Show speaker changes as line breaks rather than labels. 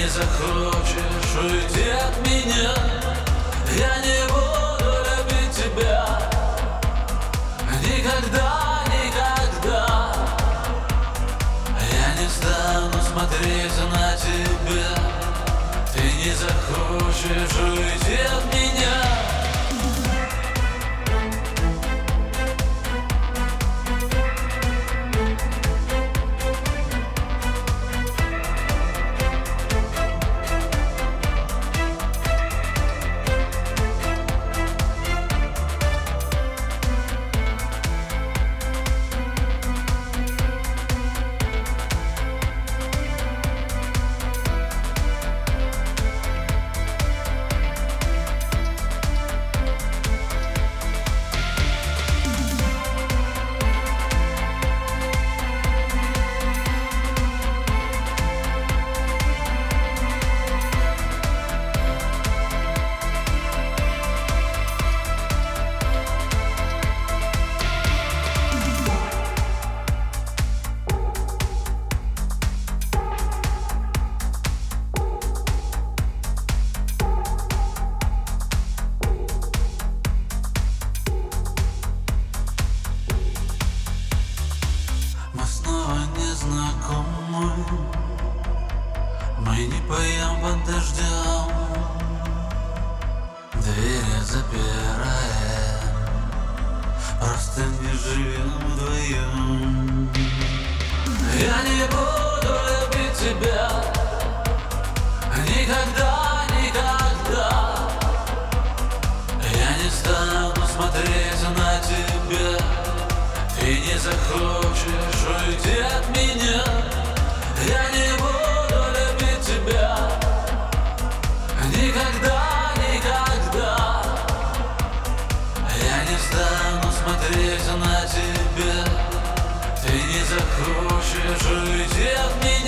не захочешь уйти от меня. Я не буду любить тебя. Никогда, никогда. Я не стану смотреть на тебя. Ты не захочешь уйти от меня Мы не поем под дождем Двери запираем Просто не живем вдвоем Я не буду любить тебя. Никогда, никогда. Я не стану смотреть на тебя. Ты не захочешь Никогда, никогда. Я не стану смотреть на тебя. Ты не захочешь уйти от меня